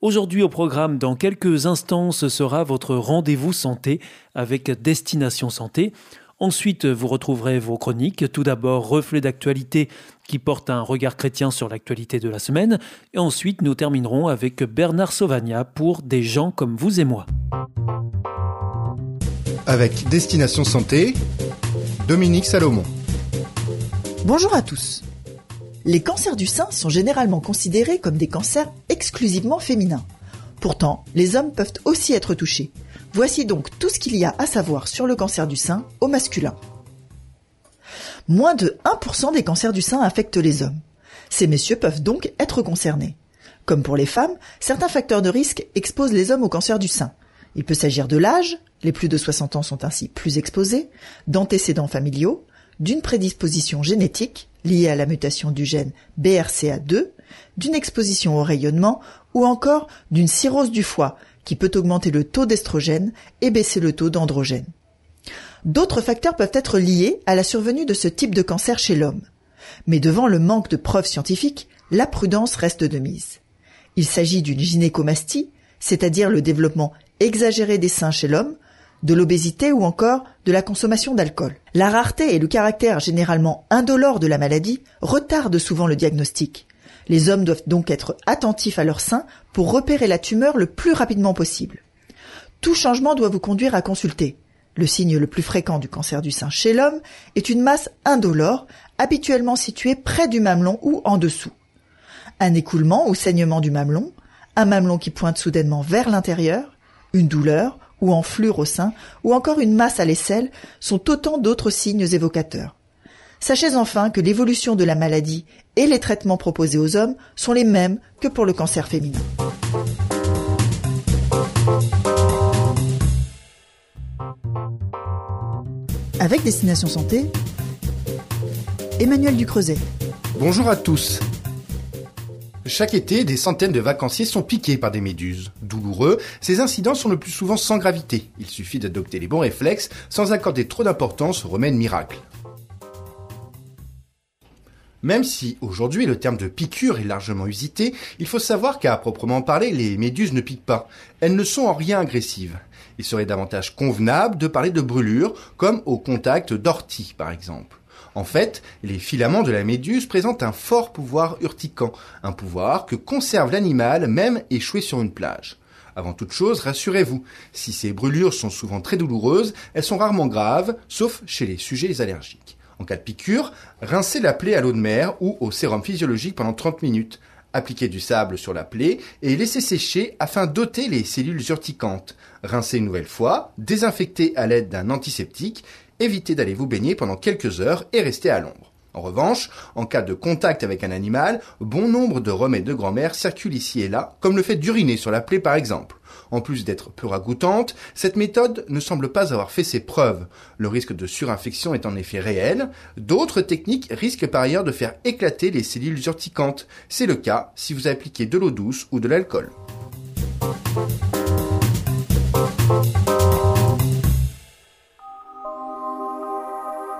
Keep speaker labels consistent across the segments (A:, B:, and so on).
A: Aujourd'hui au programme, dans quelques instants, ce sera votre rendez-vous santé avec Destination Santé. Ensuite, vous retrouverez vos chroniques. Tout d'abord, reflet d'actualité qui porte un regard chrétien sur l'actualité de la semaine. Et ensuite, nous terminerons avec Bernard Sauvagna pour Des gens comme vous et moi.
B: Avec Destination Santé, Dominique Salomon.
C: Bonjour à tous. Les cancers du sein sont généralement considérés comme des cancers exclusivement féminins. Pourtant, les hommes peuvent aussi être touchés. Voici donc tout ce qu'il y a à savoir sur le cancer du sein au masculin. Moins de 1% des cancers du sein affectent les hommes. Ces messieurs peuvent donc être concernés. Comme pour les femmes, certains facteurs de risque exposent les hommes au cancer du sein. Il peut s'agir de l'âge, les plus de 60 ans sont ainsi plus exposés, d'antécédents familiaux, d'une prédisposition génétique liée à la mutation du gène BRCA2, d'une exposition au rayonnement ou encore d'une cirrhose du foie qui peut augmenter le taux d'estrogène et baisser le taux d'androgène. D'autres facteurs peuvent être liés à la survenue de ce type de cancer chez l'homme. Mais devant le manque de preuves scientifiques, la prudence reste de mise. Il s'agit d'une gynécomastie, c'est-à-dire le développement exagéré des seins chez l'homme, de l'obésité ou encore de la consommation d'alcool. La rareté et le caractère généralement indolore de la maladie retardent souvent le diagnostic. Les hommes doivent donc être attentifs à leur sein pour repérer la tumeur le plus rapidement possible. Tout changement doit vous conduire à consulter. Le signe le plus fréquent du cancer du sein chez l'homme est une masse indolore, habituellement située près du mamelon ou en dessous. Un écoulement ou saignement du mamelon, un mamelon qui pointe soudainement vers l'intérieur, une douleur ou enflure au sein, ou encore une masse à l'aisselle, sont autant d'autres signes évocateurs. Sachez enfin que l'évolution de la maladie et les traitements proposés aux hommes sont les mêmes que pour le cancer féminin. Avec Destination Santé, Emmanuel Ducreuset.
B: Bonjour à tous. Chaque été, des centaines de vacanciers sont piqués par des méduses. Douloureux, ces incidents sont le plus souvent sans gravité. Il suffit d'adopter les bons réflexes sans accorder trop d'importance au remède miracle. Même si aujourd'hui le terme de piqûre est largement usité, il faut savoir qu'à proprement parler, les méduses ne piquent pas. Elles ne sont en rien agressives. Il serait davantage convenable de parler de brûlures, comme au contact d'orties par exemple. En fait, les filaments de la méduse présentent un fort pouvoir urticant, un pouvoir que conserve l'animal même échoué sur une plage. Avant toute chose, rassurez-vous, si ces brûlures sont souvent très douloureuses, elles sont rarement graves, sauf chez les sujets allergiques. En cas de piqûre, rincez la plaie à l'eau de mer ou au sérum physiologique pendant 30 minutes. Appliquez du sable sur la plaie et laissez sécher afin d'ôter les cellules urticantes. Rincez une nouvelle fois, désinfectez à l'aide d'un antiseptique évitez d'aller vous baigner pendant quelques heures et restez à l'ombre. En revanche, en cas de contact avec un animal, bon nombre de remèdes de grand-mère circulent ici et là, comme le fait d'uriner sur la plaie par exemple. En plus d'être peu ragoûtante, cette méthode ne semble pas avoir fait ses preuves. Le risque de surinfection est en effet réel. D'autres techniques risquent par ailleurs de faire éclater les cellules urticantes. C'est le cas si vous appliquez de l'eau douce ou de l'alcool.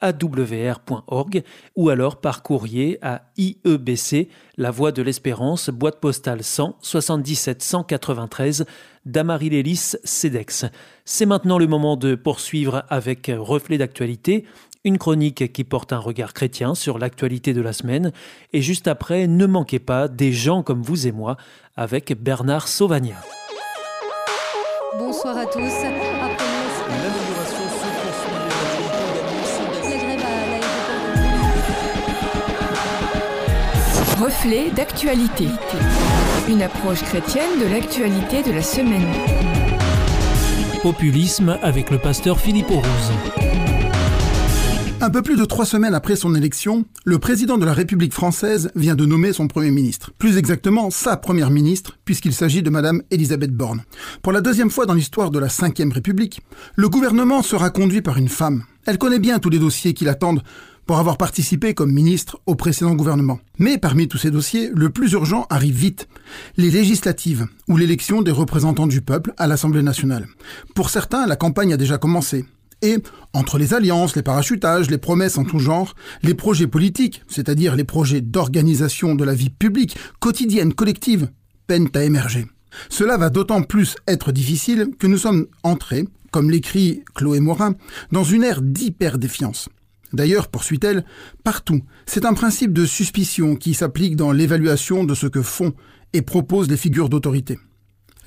A: awr.org ou alors par courrier à IEBC, La Voie de l'Espérance, boîte postale 100 77 193 d'Amarie-Lélis CEDEX. C'est maintenant le moment de poursuivre avec Reflet d'actualité une chronique qui porte un regard chrétien sur l'actualité de la semaine, et juste après, ne manquez pas des gens comme vous et moi avec Bernard Sauvagna.
D: Bonsoir à tous.
E: Reflet d'actualité. Une approche chrétienne de l'actualité de la semaine.
A: Populisme avec le pasteur Philippe Rose.
F: Un peu plus de trois semaines après son élection, le président de la République française vient de nommer son Premier ministre. Plus exactement, sa Première ministre, puisqu'il s'agit de Madame Elisabeth Borne. Pour la deuxième fois dans l'histoire de la Ve République, le gouvernement sera conduit par une femme. Elle connaît bien tous les dossiers qui l'attendent pour avoir participé comme ministre au précédent gouvernement. Mais parmi tous ces dossiers, le plus urgent arrive vite. Les législatives, ou l'élection des représentants du peuple à l'Assemblée nationale. Pour certains, la campagne a déjà commencé. Et entre les alliances, les parachutages, les promesses en tout genre, les projets politiques, c'est-à-dire les projets d'organisation de la vie publique, quotidienne, collective, peinent à émerger. Cela va d'autant plus être difficile que nous sommes entrés, comme l'écrit Chloé Morin, dans une ère d'hyper-défiance. D'ailleurs, poursuit-elle, partout, c'est un principe de suspicion qui s'applique dans l'évaluation de ce que font et proposent les figures d'autorité.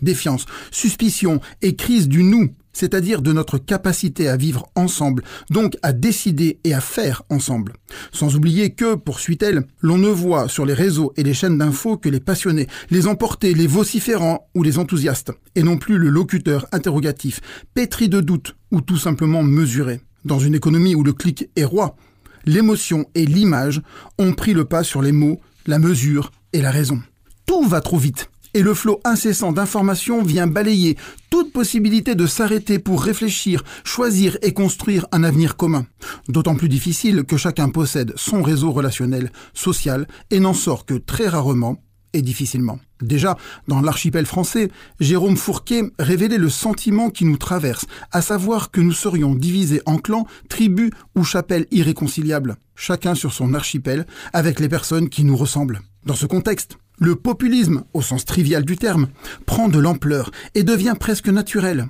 F: Défiance, suspicion et crise du nous c'est-à-dire de notre capacité à vivre ensemble, donc à décider et à faire ensemble. Sans oublier que, poursuit-elle, l'on ne voit sur les réseaux et les chaînes d'infos que les passionnés, les emportés, les vociférants ou les enthousiastes, et non plus le locuteur interrogatif, pétri de doutes ou tout simplement mesuré. Dans une économie où le clic est roi, l'émotion et l'image ont pris le pas sur les mots, la mesure et la raison. Tout va trop vite et le flot incessant d'informations vient balayer toute possibilité de s'arrêter pour réfléchir, choisir et construire un avenir commun. D'autant plus difficile que chacun possède son réseau relationnel, social, et n'en sort que très rarement et difficilement. Déjà, dans l'archipel français, Jérôme Fourquet révélait le sentiment qui nous traverse, à savoir que nous serions divisés en clans, tribus ou chapelles irréconciliables, chacun sur son archipel, avec les personnes qui nous ressemblent. Dans ce contexte, le populisme, au sens trivial du terme, prend de l'ampleur et devient presque naturel.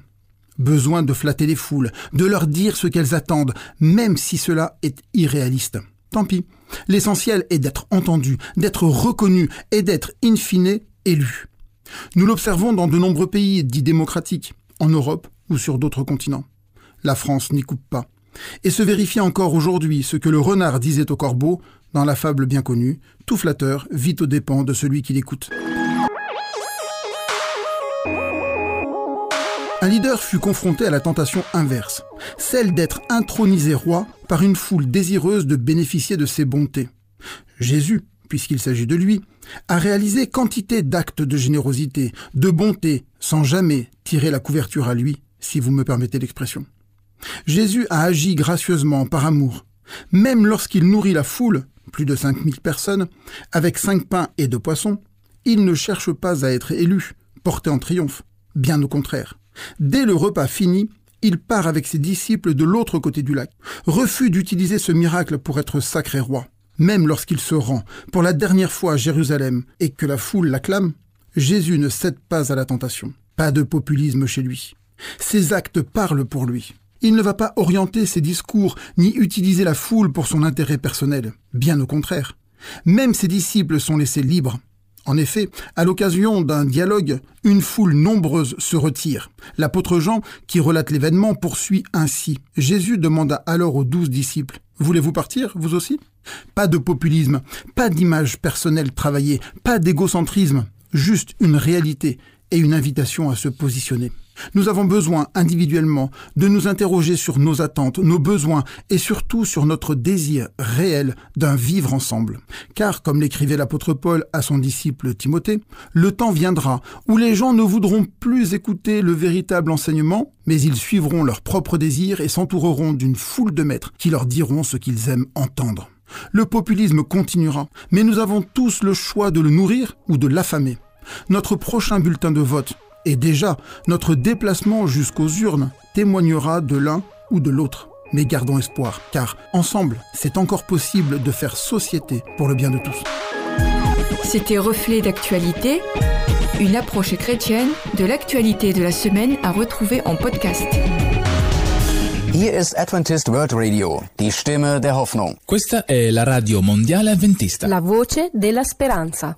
F: Besoin de flatter les foules, de leur dire ce qu'elles attendent, même si cela est irréaliste. Tant pis. L'essentiel est d'être entendu, d'être reconnu et d'être in fine élu. Nous l'observons dans de nombreux pays dits démocratiques, en Europe ou sur d'autres continents. La France n'y coupe pas. Et se vérifie encore aujourd'hui ce que le renard disait au corbeau dans la fable bien connue, tout flatteur vit aux dépens de celui qui l'écoute. Leader fut confronté à la tentation inverse, celle d'être intronisé roi par une foule désireuse de bénéficier de ses bontés. Jésus, puisqu'il s'agit de lui, a réalisé quantité d'actes de générosité, de bonté, sans jamais tirer la couverture à lui, si vous me permettez l'expression. Jésus a agi gracieusement par amour, même lorsqu'il nourrit la foule plus de 5000 personnes, avec cinq pains et deux poissons, il ne cherche pas à être élu, porté en triomphe. Bien au contraire. Dès le repas fini, il part avec ses disciples de l'autre côté du lac, refuse d'utiliser ce miracle pour être sacré roi. Même lorsqu'il se rend pour la dernière fois à Jérusalem et que la foule l'acclame, Jésus ne cède pas à la tentation. Pas de populisme chez lui. Ses actes parlent pour lui. Il ne va pas orienter ses discours ni utiliser la foule pour son intérêt personnel. Bien au contraire. Même ses disciples sont laissés libres. En effet, à l'occasion d'un dialogue, une foule nombreuse se retire. L'apôtre Jean, qui relate l'événement, poursuit ainsi. Jésus demanda alors aux douze disciples, Voulez-vous partir, vous aussi? Pas de populisme, pas d'image personnelle travaillée, pas d'égocentrisme, juste une réalité et une invitation à se positionner. Nous avons besoin individuellement de nous interroger sur nos attentes, nos besoins et surtout sur notre désir réel d'un vivre ensemble. Car, comme l'écrivait l'apôtre Paul à son disciple Timothée, le temps viendra où les gens ne voudront plus écouter le véritable enseignement, mais ils suivront leurs propres désirs et s'entoureront d'une foule de maîtres qui leur diront ce qu'ils aiment entendre. Le populisme continuera, mais nous avons tous le choix de le nourrir ou de l'affamer. Notre prochain bulletin de vote et déjà, notre déplacement jusqu'aux urnes témoignera de l'un ou de l'autre. Mais gardons espoir, car ensemble, c'est encore possible de faire société pour le bien de tous.
E: C'était Reflet d'actualité, une approche chrétienne de l'actualité de la semaine à retrouver en podcast.
D: Hier ist Adventist World Radio, die Stimme der Hoffnung.
G: Questa è la radio mondiale adventista.
H: La voce della speranza.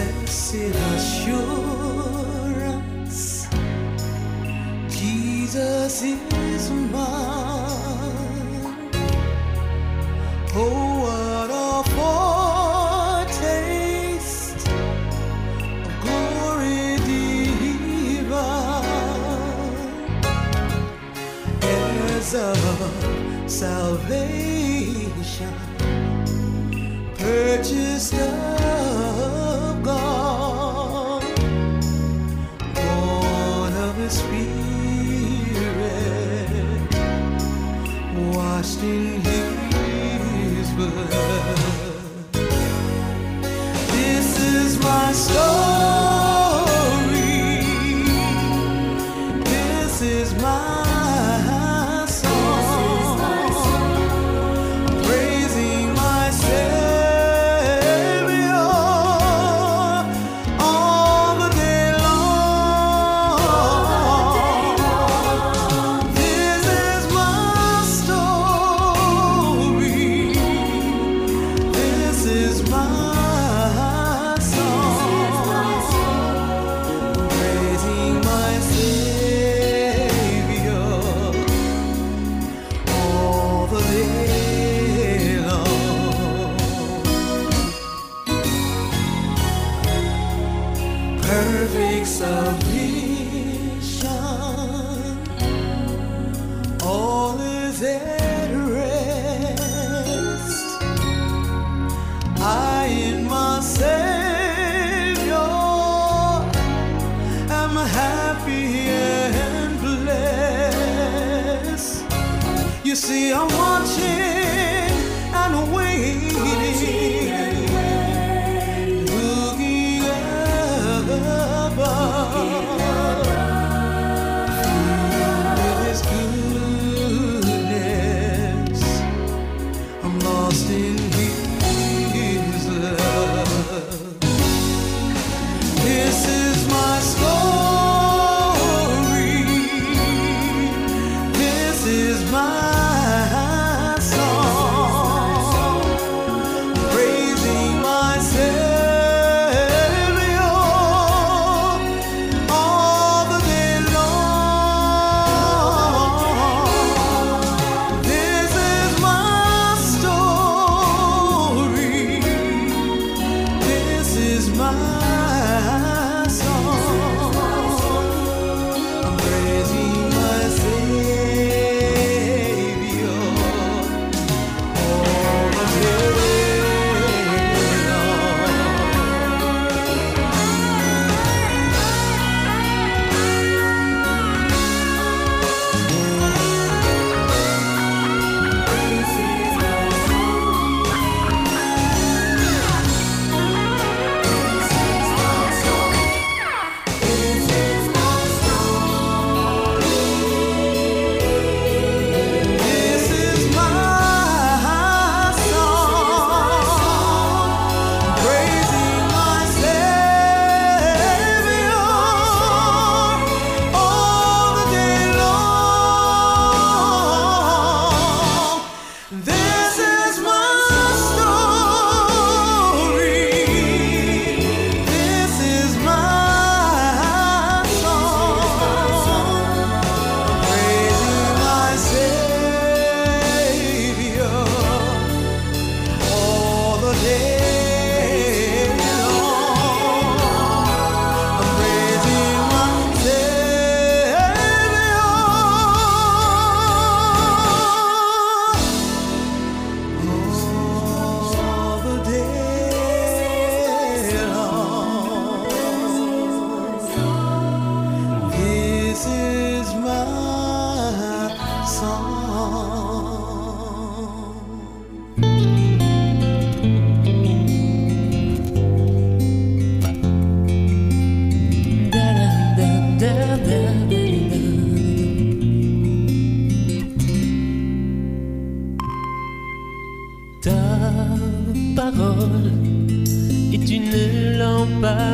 I: Blessed assurance, Jesus is mine. baby, I want.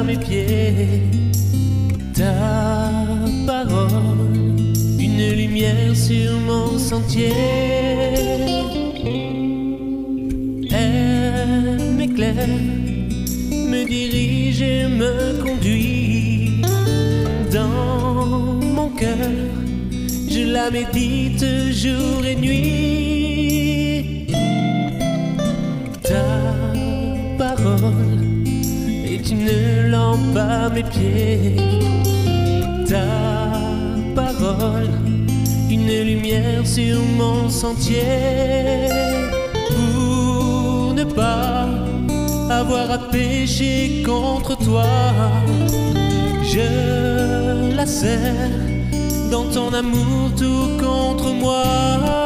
J: Mes pieds. Ta parole, une lumière sur mon sentier. Elle m'éclaire, me dirige et me conduit dans mon cœur. Je la médite jour à mes pieds. Ta parole, une lumière sur mon sentier. Pour ne pas avoir à pécher contre toi, je la sers dans ton amour tout contre moi.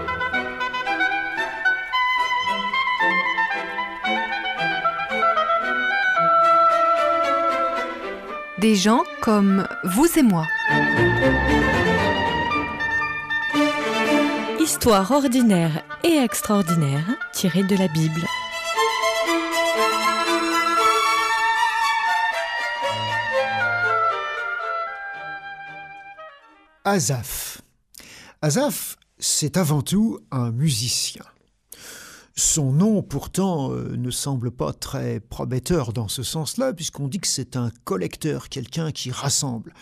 K: Des gens comme vous et moi.
L: Histoire ordinaire et extraordinaire tirée de la Bible.
M: Azaph. Azaph, c'est avant tout un musicien. Son nom, pourtant, euh, ne semble pas très prometteur dans ce sens-là, puisqu'on dit que c'est un collecteur, quelqu'un qui rassemble.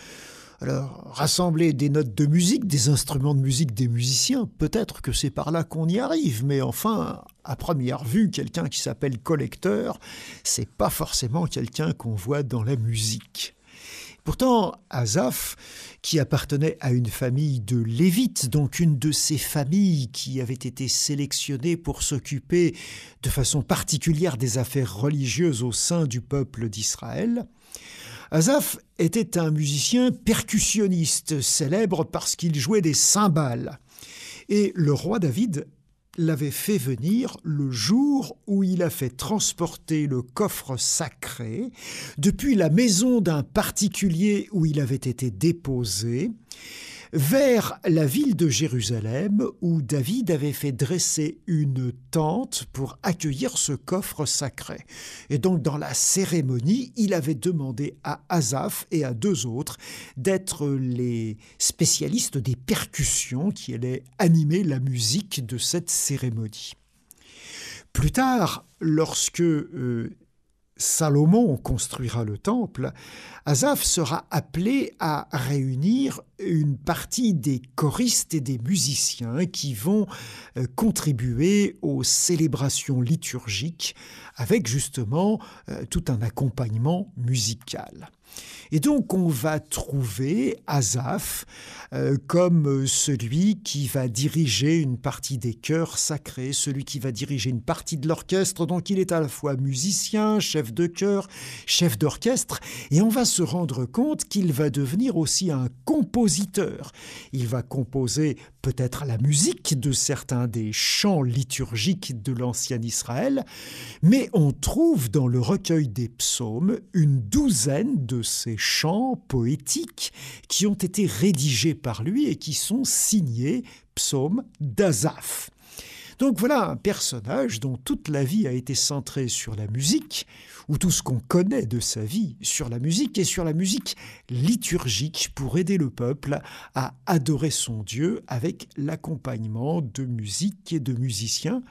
M: Alors, rassembler des notes de musique, des instruments de musique des musiciens, peut-être que c'est par là qu'on y arrive, mais enfin, à première vue, quelqu'un qui s'appelle collecteur, c'est pas forcément quelqu'un qu'on voit dans la musique. Pourtant, Azaph, qui appartenait à une famille de Lévites, donc une de ces familles qui avait été sélectionnées pour s'occuper de façon particulière des affaires religieuses au sein du peuple d'Israël, Azaph était un musicien percussionniste, célèbre parce qu'il jouait des cymbales. Et le roi David l'avait fait venir le jour où il a fait transporter le coffre sacré depuis la maison d'un particulier où il avait été déposé vers la ville de Jérusalem où David avait fait dresser une tente pour accueillir ce coffre sacré. Et donc dans la cérémonie, il avait demandé à Asaph et à deux autres d'être les spécialistes des percussions qui allaient animer la musique de cette cérémonie. Plus tard, lorsque euh, Salomon construira le temple, Asaph sera appelé à réunir une partie des choristes et des musiciens qui vont euh, contribuer aux célébrations liturgiques avec justement euh, tout un accompagnement musical. Et donc on va trouver Asaph euh, comme celui qui va diriger une partie des chœurs sacrés, celui qui va diriger une partie de l'orchestre, donc il est à la fois musicien, chef de chœur, chef d'orchestre, et on va se rendre compte qu'il va devenir aussi un compositeur. Il va composer peut-être la musique de certains des chants liturgiques de l'ancien Israël, mais on trouve dans le recueil des psaumes une douzaine de ces chants poétiques qui ont été rédigés par lui et qui sont signés psaumes d'Azaph. Donc voilà un personnage dont toute la vie a été centrée sur la musique, ou tout ce qu'on connaît de sa vie sur la musique et sur la musique liturgique pour aider le peuple à adorer son Dieu avec l'accompagnement de musique et de musiciens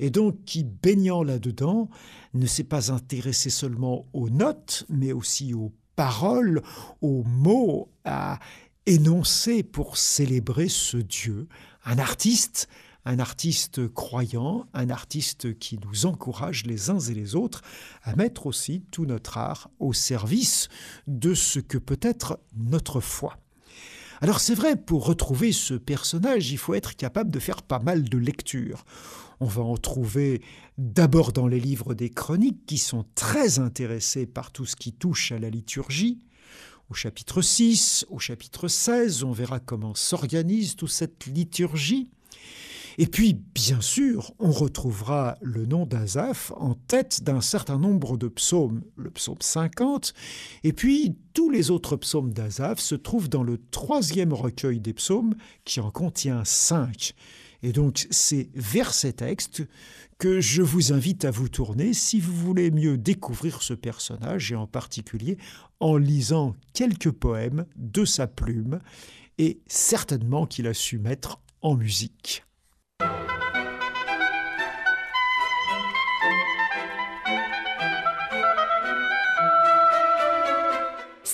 M: et donc qui, baignant là-dedans, ne s'est pas intéressé seulement aux notes, mais aussi aux paroles, aux mots à énoncer pour célébrer ce Dieu. Un artiste un artiste croyant, un artiste qui nous encourage les uns et les autres à mettre aussi tout notre art au service de ce que peut être notre foi. Alors c'est vrai, pour retrouver ce personnage, il faut être capable de faire pas mal de lectures. On va en trouver d'abord dans les livres des chroniques qui sont très intéressés par tout ce qui touche à la liturgie. Au chapitre 6, au chapitre 16, on verra comment s'organise toute cette liturgie. Et puis, bien sûr, on retrouvera le nom d'Azaph en tête d'un certain nombre de psaumes, le psaume 50, et puis tous les autres psaumes d'Azaph se trouvent dans le troisième recueil des psaumes qui en contient cinq. Et donc c'est vers ces textes que je vous invite à vous tourner si vous voulez mieux découvrir ce personnage et en particulier en lisant quelques poèmes de sa plume et certainement qu'il a su mettre en musique.